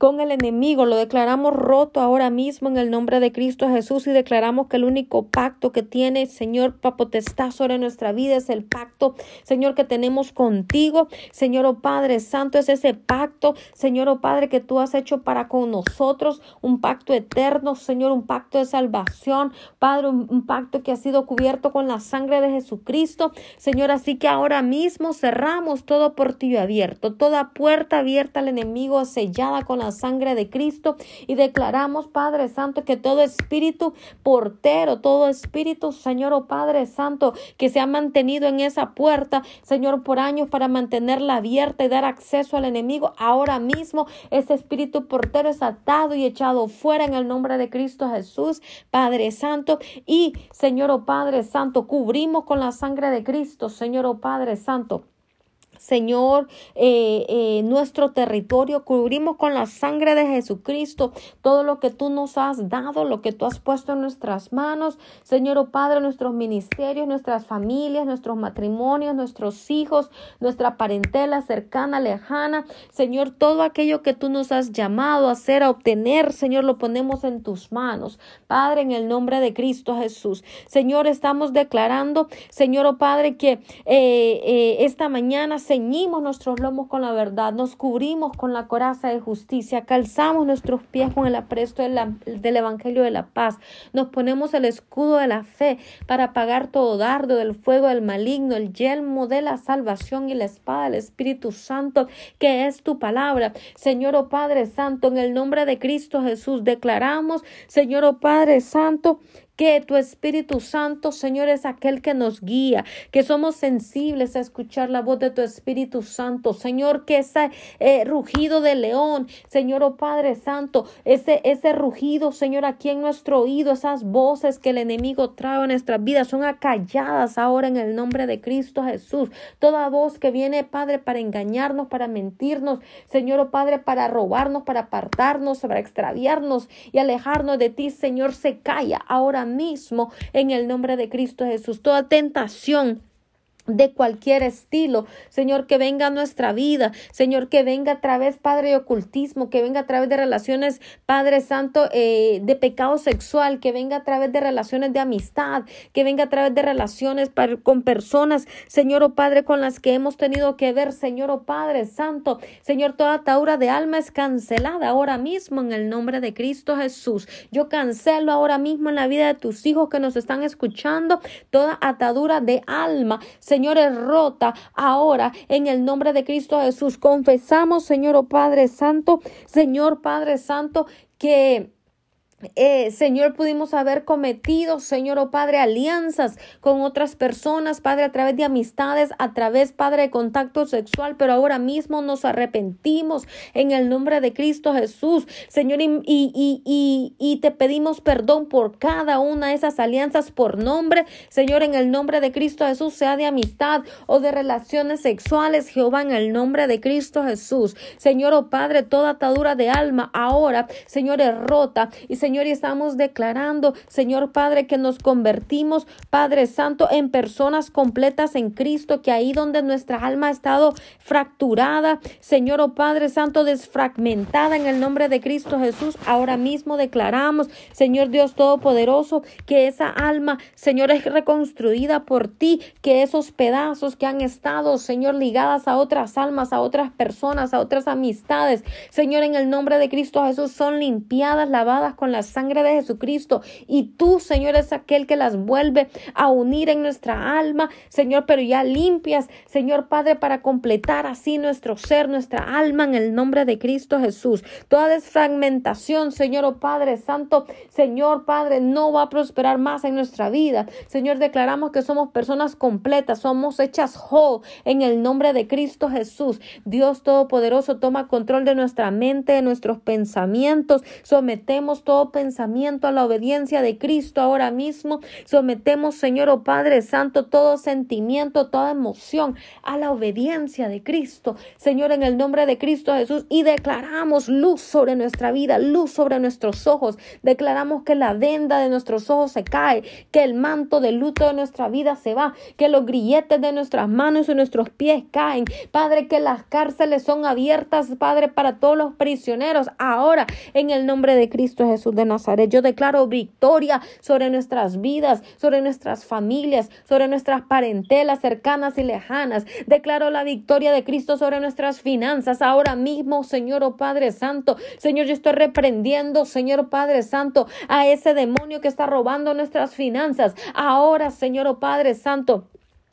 con el enemigo. Lo declaramos roto ahora mismo en el nombre de Cristo Jesús y declaramos que el único pacto que tiene, Señor, para potestad sobre nuestra vida es el pacto, Señor, que tenemos contigo. Señor, oh Padre Santo, es ese pacto, Señor, oh Padre, que tú has hecho para con nosotros, un pacto eterno, Señor, un pacto de salvación, Padre, un, pacto que ha sido cubierto con la sangre de Jesucristo. Señor, así que ahora mismo cerramos todo portillo abierto, toda puerta abierta al enemigo sellada con la sangre de Cristo y declaramos, Padre Santo, que todo espíritu portero, todo espíritu, Señor, oh Padre Santo, que se ha mantenido en esa puerta, Señor, por años para mantenerla abierta y dar acceso al enemigo, ahora mismo ese espíritu portero es atado y echado fuera en el nombre de Cristo Jesús, Padre Santo, y Señor, oh Padre Santo, cubrimos con la sangre de Cristo, Señor, oh Padre Santo Señor, eh, eh, nuestro territorio, cubrimos con la sangre de Jesucristo todo lo que tú nos has dado, lo que tú has puesto en nuestras manos, Señor, oh Padre, nuestros ministerios, nuestras familias, nuestros matrimonios, nuestros hijos, nuestra parentela cercana, lejana, Señor, todo aquello que tú nos has llamado a hacer, a obtener, Señor, lo ponemos en tus manos, Padre, en el nombre de Cristo Jesús. Señor, estamos declarando, Señor, oh Padre, que eh, esta mañana, ceñimos nuestros lomos con la verdad, nos cubrimos con la coraza de justicia, calzamos nuestros pies con el apresto del Evangelio de la paz, nos ponemos el escudo de la fe para apagar todo dardo del fuego del maligno, el yelmo de la salvación y la espada del Espíritu Santo, que es tu palabra. Señor, oh Padre Santo, en el nombre de Cristo Jesús, declaramos, Señor, oh Padre Santo, que tu Espíritu Santo, Señor, es aquel que nos guía, que somos sensibles a escuchar la voz de tu Espíritu Santo, Señor, que ese eh, rugido de león, Señor, oh Padre Santo, ese, ese rugido, Señor, aquí en nuestro oído, esas voces que el enemigo trae en nuestras vidas son acalladas ahora en el nombre de Cristo Jesús. Toda voz que viene, Padre, para engañarnos, para mentirnos, Señor, oh Padre, para robarnos, para apartarnos, para extraviarnos y alejarnos de ti, Señor, se calla ahora mismo en el nombre de Cristo Jesús. Toda tentación de cualquier estilo, Señor, que venga a nuestra vida, Señor, que venga a través, Padre, de ocultismo, que venga a través de relaciones, Padre Santo, eh, de pecado sexual, que venga a través de relaciones de amistad, que venga a través de relaciones con personas, Señor, o oh Padre, con las que hemos tenido que ver, Señor, o oh Padre Santo, Señor, toda atadura de alma es cancelada ahora mismo en el nombre de Cristo Jesús. Yo cancelo ahora mismo en la vida de tus hijos que nos están escuchando toda atadura de alma, es rota ahora en el nombre de Cristo Jesús. Confesamos, Señor, oh Padre Santo, Señor Padre Santo, que eh, Señor, pudimos haber cometido, Señor, oh Padre, alianzas con otras personas, Padre, a través de amistades, a través, Padre, de contacto sexual, pero ahora mismo nos arrepentimos en el nombre de Cristo Jesús, Señor, y, y, y, y te pedimos perdón por cada una de esas alianzas por nombre, Señor, en el nombre de Cristo Jesús, sea de amistad o de relaciones sexuales, Jehová, en el nombre de Cristo Jesús, Señor, oh Padre, toda atadura de alma ahora, Señor, es rota y Señor, Señor, y estamos declarando, Señor Padre, que nos convertimos, Padre Santo, en personas completas en Cristo, que ahí donde nuestra alma ha estado fracturada, Señor, oh Padre Santo, desfragmentada en el nombre de Cristo Jesús, ahora mismo declaramos, Señor Dios Todopoderoso, que esa alma, Señor, es reconstruida por ti, que esos pedazos que han estado, Señor, ligadas a otras almas, a otras personas, a otras amistades, Señor, en el nombre de Cristo Jesús, son limpiadas, lavadas con la sangre de Jesucristo. Y tú, Señor, es aquel que las vuelve a unir en nuestra alma, Señor, pero ya limpias, Señor Padre, para completar así nuestro ser, nuestra alma, en el nombre de Cristo Jesús. Toda desfragmentación, Señor, oh Padre Santo, Señor Padre, no va a prosperar más en nuestra vida. Señor, declaramos que somos personas completas, somos hechas whole en el nombre de Cristo Jesús. Dios Todopoderoso toma control de nuestra mente, de nuestros pensamientos. Sometemos todo pensamiento a la obediencia de Cristo ahora mismo. Sometemos, Señor, oh Padre Santo, todo sentimiento, toda emoción a la obediencia de Cristo. Señor, en el nombre de Cristo Jesús y declaramos luz sobre nuestra vida, luz sobre nuestros ojos. Declaramos que la venda de nuestros ojos se cae, que el manto de luto de nuestra vida se va, que los grilletes de nuestras manos y nuestros pies caen. Padre, que las cárceles son abiertas, Padre, para todos los prisioneros. Ahora, en el nombre de Cristo Jesús Nazaret. Yo declaro victoria sobre nuestras vidas, sobre nuestras familias, sobre nuestras parentelas cercanas y lejanas. Declaro la victoria de Cristo sobre nuestras finanzas. Ahora mismo, Señor oh Padre Santo, Señor, yo estoy reprendiendo, Señor Padre Santo, a ese demonio que está robando nuestras finanzas. Ahora, Señor oh Padre Santo.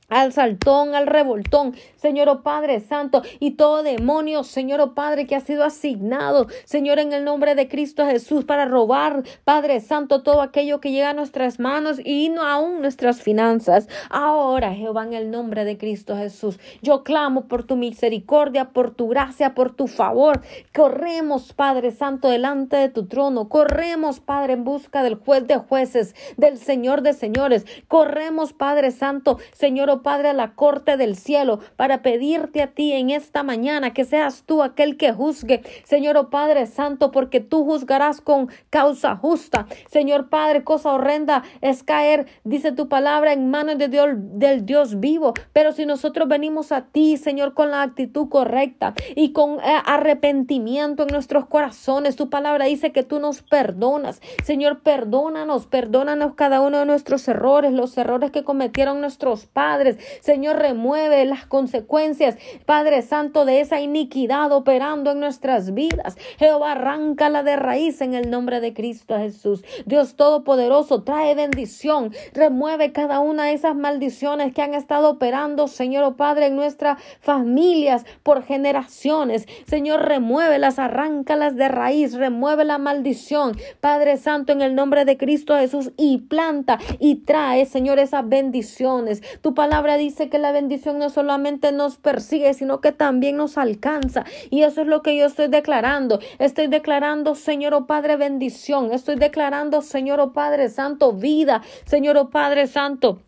Al saltón, al revoltón, Señor oh Padre Santo, y todo demonio, Señor oh Padre, que ha sido asignado, Señor, en el nombre de Cristo Jesús, para robar, Padre Santo, todo aquello que llega a nuestras manos y no aún nuestras finanzas. Ahora, Jehová, en el nombre de Cristo Jesús, yo clamo por tu misericordia, por tu gracia, por tu favor. Corremos, Padre Santo, delante de tu trono. Corremos, Padre, en busca del juez de jueces, del Señor de señores. Corremos, Padre Santo, Señor, oh Padre, a la corte del cielo para pedirte a ti en esta mañana que seas tú aquel que juzgue, Señor oh Padre Santo, porque tú juzgarás con causa justa. Señor Padre, cosa horrenda es caer, dice tu palabra, en manos de Dios, del Dios vivo. Pero si nosotros venimos a ti, Señor, con la actitud correcta y con eh, arrepentimiento en nuestros corazones, tu palabra dice que tú nos perdonas. Señor, perdónanos, perdónanos cada uno de nuestros errores, los errores que cometieron nuestros padres Señor, remueve las consecuencias, Padre Santo, de esa iniquidad operando en nuestras vidas. Jehová, arráncala de raíz en el nombre de Cristo Jesús. Dios Todopoderoso, trae bendición. Remueve cada una de esas maldiciones que han estado operando, Señor, oh Padre, en nuestras familias por generaciones. Señor, remuévelas, arráncalas de raíz, remueve la maldición. Padre Santo, en el nombre de Cristo Jesús, y planta y trae, Señor, esas bendiciones. Tu palabra palabra dice que la bendición no solamente nos persigue, sino que también nos alcanza. Y eso es lo que yo estoy declarando. Estoy declarando, Señor o oh Padre, bendición. Estoy declarando, Señor o oh Padre Santo, vida. Señor o oh Padre Santo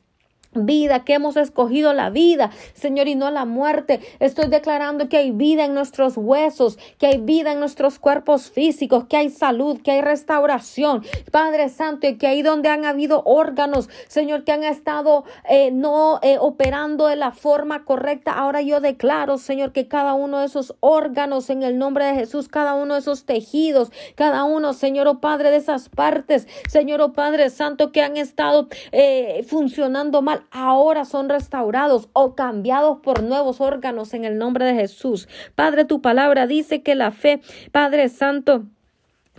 vida, que hemos escogido la vida, Señor, y no la muerte. Estoy declarando que hay vida en nuestros huesos, que hay vida en nuestros cuerpos físicos, que hay salud, que hay restauración, Padre Santo, y que ahí donde han habido órganos, Señor, que han estado eh, no eh, operando de la forma correcta, ahora yo declaro, Señor, que cada uno de esos órganos en el nombre de Jesús, cada uno de esos tejidos, cada uno, Señor, oh Padre, de esas partes, Señor, oh Padre Santo, que han estado eh, funcionando mal, ahora son restaurados o cambiados por nuevos órganos en el nombre de Jesús. Padre, tu palabra dice que la fe, Padre Santo,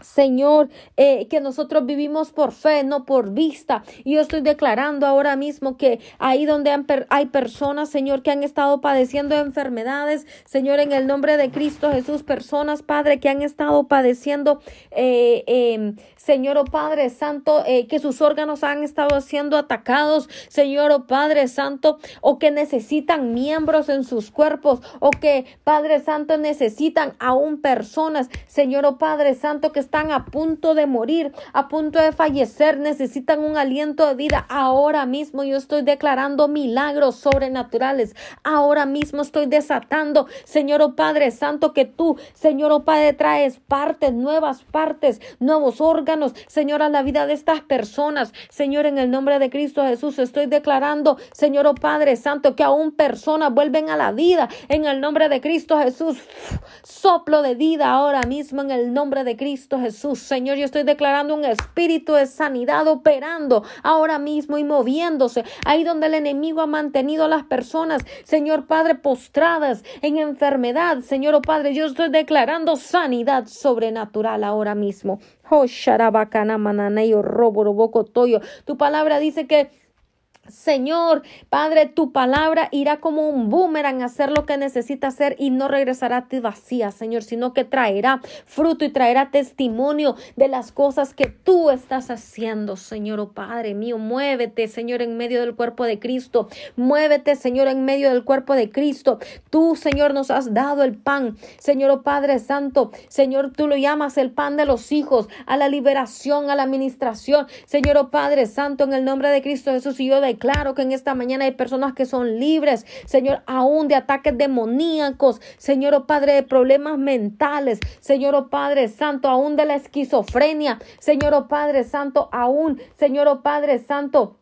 Señor, eh, que nosotros vivimos por fe, no por vista. Y yo estoy declarando ahora mismo que ahí donde hay personas, Señor, que han estado padeciendo enfermedades, Señor, en el nombre de Cristo Jesús, personas, Padre, que han estado padeciendo, eh, em, Señor, oh Padre Santo, eh, que sus órganos han estado siendo atacados, Señor, oh Padre Santo, o que necesitan miembros en sus cuerpos, o que, Padre Santo, necesitan aún personas, Señor, oh Padre Santo, que están a punto de morir, a punto de fallecer, necesitan un aliento de vida. Ahora mismo yo estoy declarando milagros sobrenaturales. Ahora mismo estoy desatando, Señor o oh Padre Santo, que tú, Señor o oh Padre, traes partes, nuevas partes, nuevos órganos, Señor, a la vida de estas personas. Señor, en el nombre de Cristo Jesús, estoy declarando, Señor o oh Padre Santo, que aún personas vuelven a la vida. En el nombre de Cristo Jesús, soplo de vida ahora mismo en el nombre de Cristo Jesús. Señor, yo estoy declarando un espíritu de sanidad operando ahora mismo y moviéndose. Ahí donde el enemigo ha mantenido a las personas, Señor Padre, postradas en enfermedad. Señor oh Padre, yo estoy declarando sanidad sobrenatural ahora mismo. Oh, tu palabra dice que Señor, Padre, tu palabra irá como un boomerang a hacer lo que necesita hacer y no regresará a ti vacía, Señor, sino que traerá fruto y traerá testimonio de las cosas que tú estás haciendo, Señor, oh Padre mío. Muévete, Señor, en medio del cuerpo de Cristo. Muévete, Señor, en medio del cuerpo de Cristo. Tú, Señor, nos has dado el pan, Señor, oh Padre Santo. Señor, tú lo llamas el pan de los hijos, a la liberación, a la administración. Señor, oh Padre Santo, en el nombre de Cristo Jesús y yo de Claro que en esta mañana hay personas que son libres, Señor, aún de ataques demoníacos, Señor, oh Padre, de problemas mentales, Señor, oh Padre Santo, aún de la esquizofrenia, Señor, oh Padre Santo, aún, Señor, oh Padre Santo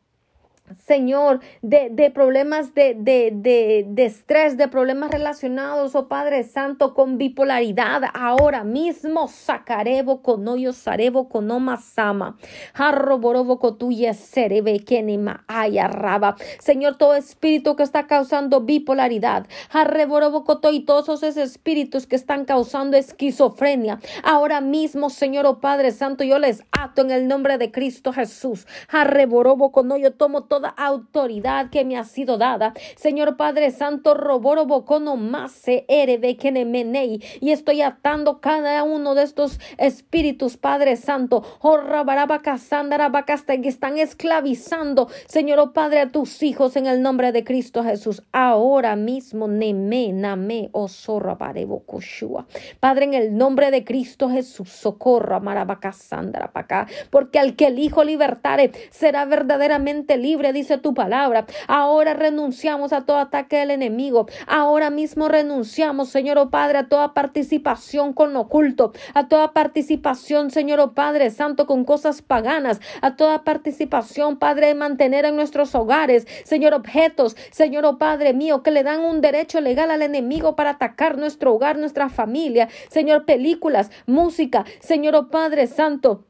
Señor, de, de problemas de, de, de, de, estrés, de problemas relacionados, oh Padre Santo, con bipolaridad, ahora mismo sacarebo con hoyo sarebo con sama, harroborobo cotuye serebe kenima ayarraba. Señor, todo espíritu que está causando bipolaridad, harreborobo y todos esos espíritus que están causando esquizofrenia, ahora mismo, Señor, oh Padre Santo, yo les ato en el nombre de Cristo Jesús, harreborobo con yo tomo todo toda autoridad que me ha sido dada. Señor Padre Santo, roborobo cono más se erebe menei y estoy atando cada uno de estos espíritus, Padre Santo, oh que están esclavizando, Señor oh Padre, a tus hijos en el nombre de Cristo Jesús. Ahora mismo, neme, name, oh Padre, en el nombre de Cristo Jesús, socorra, marabacasandra, acá, porque al que el Hijo libertare será verdaderamente libre, dice tu palabra. Ahora renunciamos a todo ataque del enemigo. Ahora mismo renunciamos, Señor oh Padre, a toda participación con lo oculto, a toda participación, Señor oh Padre Santo, con cosas paganas, a toda participación, Padre, de mantener en nuestros hogares, Señor, objetos, Señor oh Padre mío, que le dan un derecho legal al enemigo para atacar nuestro hogar, nuestra familia, Señor, películas, música, Señor oh Padre Santo.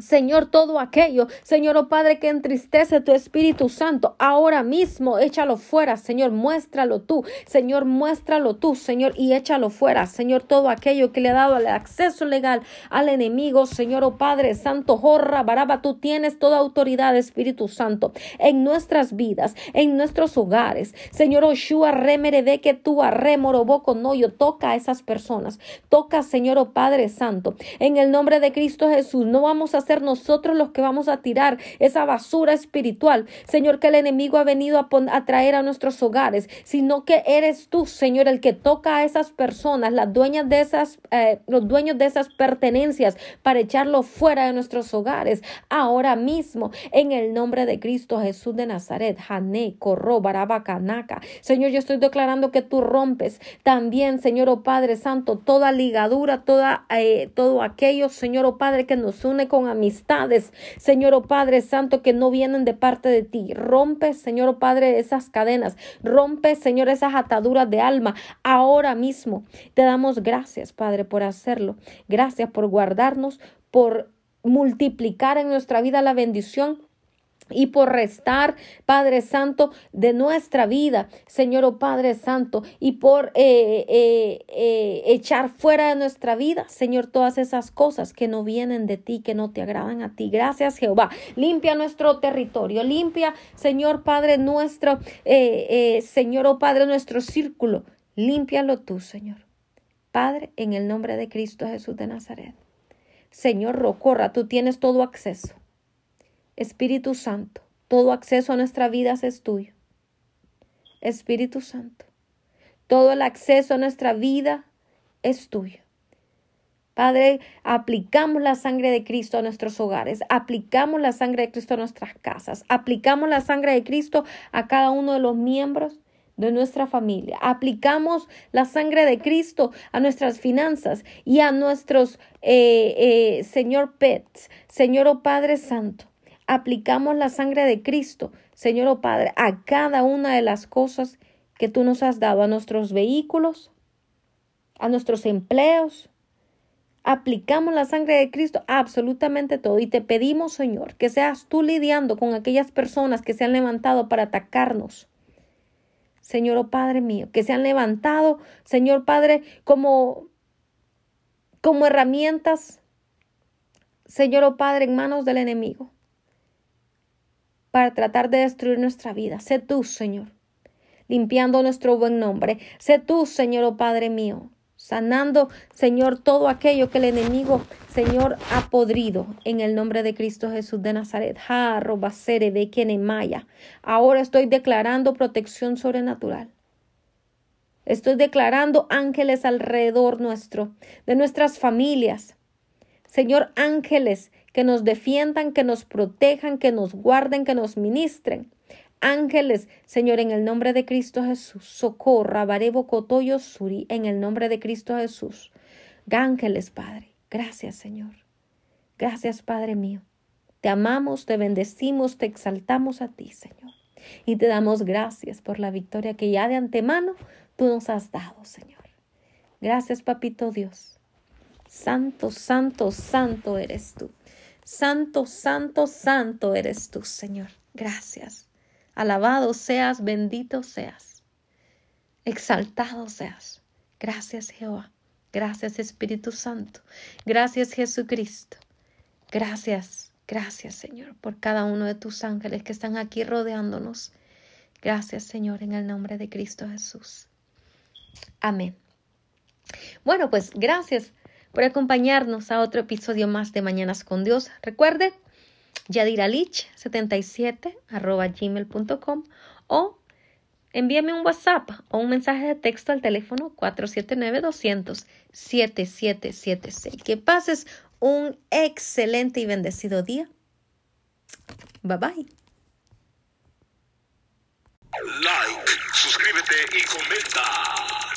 Señor, todo aquello, Señor, oh Padre, que entristece tu Espíritu Santo, ahora mismo échalo fuera, Señor, muéstralo tú, Señor, muéstralo tú, Señor, y échalo fuera, Señor, todo aquello que le ha dado el acceso legal al enemigo, Señor, oh Padre Santo, jorra, baraba, tú tienes toda autoridad, Espíritu Santo, en nuestras vidas, en nuestros hogares, Señor, Oshua, remere de que tú arremoroboco, no, yo toca a esas personas, toca, Señor, oh Padre Santo, en el nombre de Cristo Jesús, no vamos a nosotros los que vamos a tirar esa basura espiritual, Señor, que el enemigo ha venido a, traer a nuestros hogares, sino que eres tú, Señor, el que toca a esas personas, las dueñas de esas, eh, los dueños de esas pertenencias, para echarlo fuera de nuestros hogares, ahora mismo, en el nombre de Cristo Jesús de Nazaret, Hané, Corro, Barabacanaca. Señor, yo estoy declarando que tú rompes también, Señor, oh Padre Santo, toda ligadura, toda, eh, todo aquello, Señor, oh Padre, que nos une con amistades, Señor o oh Padre Santo, que no vienen de parte de ti. Rompe, Señor o oh Padre, esas cadenas. Rompe, Señor, esas ataduras de alma. Ahora mismo te damos gracias, Padre, por hacerlo. Gracias por guardarnos, por multiplicar en nuestra vida la bendición y por restar, Padre Santo, de nuestra vida, Señor oh Padre Santo, y por eh, eh, eh, echar fuera de nuestra vida, Señor, todas esas cosas que no vienen de ti, que no te agradan a ti. Gracias, Jehová. Limpia nuestro territorio, limpia, Señor Padre nuestro, Señor oh Padre, nuestro círculo. Límpialo tú, Señor. Padre, en el nombre de Cristo Jesús de Nazaret. Señor, rocorra, tú tienes todo acceso. Espíritu Santo, todo acceso a nuestra vida es tuyo. Espíritu Santo, todo el acceso a nuestra vida es tuyo. Padre, aplicamos la sangre de Cristo a nuestros hogares, aplicamos la sangre de Cristo a nuestras casas, aplicamos la sangre de Cristo a cada uno de los miembros de nuestra familia, aplicamos la sangre de Cristo a nuestras finanzas y a nuestros, eh, eh, Señor Pets, Señor oh Padre Santo aplicamos la sangre de Cristo, Señor oh Padre, a cada una de las cosas que tú nos has dado, a nuestros vehículos, a nuestros empleos. Aplicamos la sangre de Cristo a absolutamente todo y te pedimos, Señor, que seas tú lidiando con aquellas personas que se han levantado para atacarnos. Señor oh Padre mío, que se han levantado, Señor Padre, como como herramientas, Señor oh Padre, en manos del enemigo para tratar de destruir nuestra vida. Sé tú, Señor, limpiando nuestro buen nombre. Sé tú, Señor, oh Padre mío, sanando, Señor, todo aquello que el enemigo, Señor, ha podrido en el nombre de Cristo Jesús de Nazaret. Ahora estoy declarando protección sobrenatural. Estoy declarando ángeles alrededor nuestro, de nuestras familias. Señor, ángeles que nos defiendan, que nos protejan, que nos guarden, que nos ministren. Ángeles, Señor, en el nombre de Cristo Jesús, socorra, barebo cotoyo suri, en el nombre de Cristo Jesús. Ángeles, Padre, gracias, Señor. Gracias, Padre mío. Te amamos, te bendecimos, te exaltamos a ti, Señor. Y te damos gracias por la victoria que ya de antemano tú nos has dado, Señor. Gracias, Papito Dios. Santo, santo, santo eres tú. Santo, santo, santo eres tú, Señor. Gracias. Alabado seas, bendito seas. Exaltado seas. Gracias, Jehová. Gracias, Espíritu Santo. Gracias, Jesucristo. Gracias. Gracias, Señor, por cada uno de tus ángeles que están aquí rodeándonos. Gracias, Señor, en el nombre de Cristo Jesús. Amén. Bueno, pues gracias por acompañarnos a otro episodio más de Mañanas con Dios. Recuerde, yadiralich77 arroba gmail.com o envíame un WhatsApp o un mensaje de texto al teléfono 479-200-7776. Que pases un excelente y bendecido día. Bye bye. Like, suscríbete y comenta.